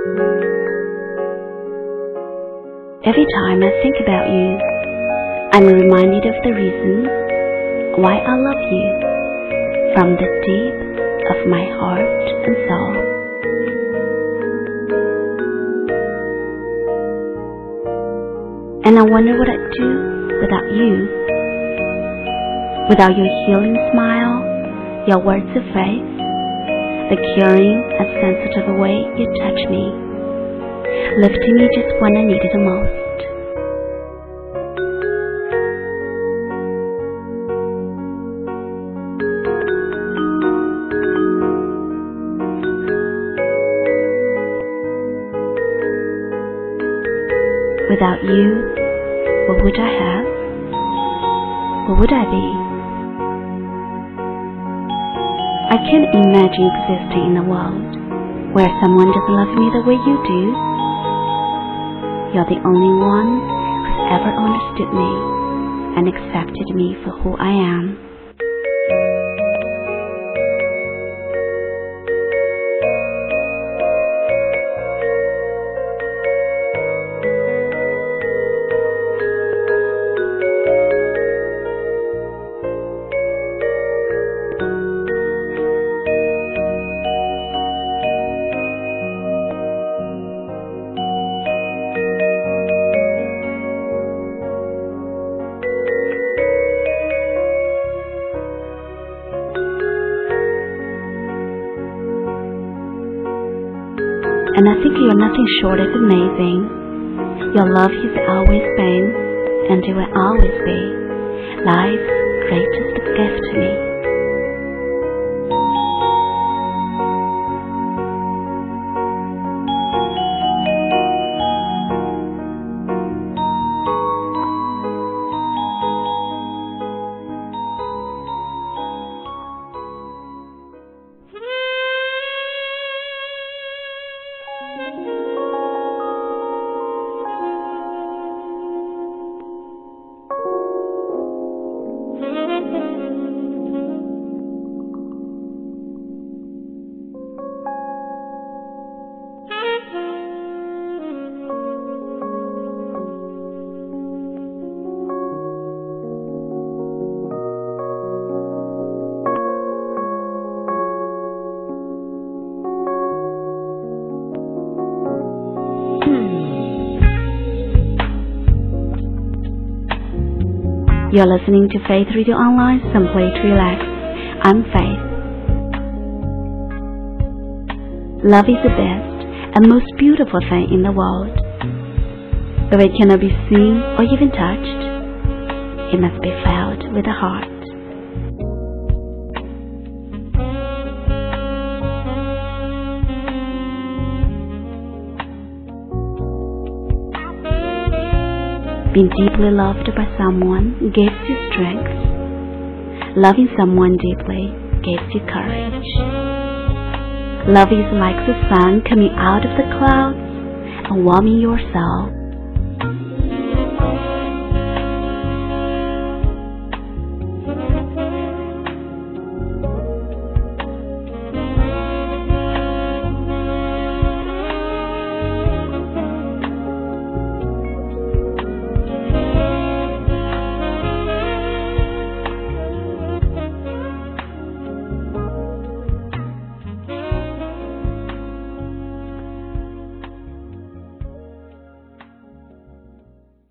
Every time I think about you, I'm reminded of the reason why I love you from the deep of my heart and soul. And I wonder what I'd do without you, without your healing smile, your words of faith, the caring and sensitive way you touch me, lifting me just when I needed it the most. Without you, what would I have? What would I be? I can't imagine existing in a world where someone doesn't love me the way you do. You're the only one who's ever understood me and accepted me for who I am. And I think you're nothing short of amazing. Your love has always been, and it will always be, life's greatest gift to me. You're listening to Faith Radio Online, simply to relax. I'm Faith. Love is the best and most beautiful thing in the world. Though it cannot be seen or even touched, it must be felt with the heart. Being deeply loved by someone gives you strength. Loving someone deeply gives you courage. Love is like the sun coming out of the clouds and warming your soul.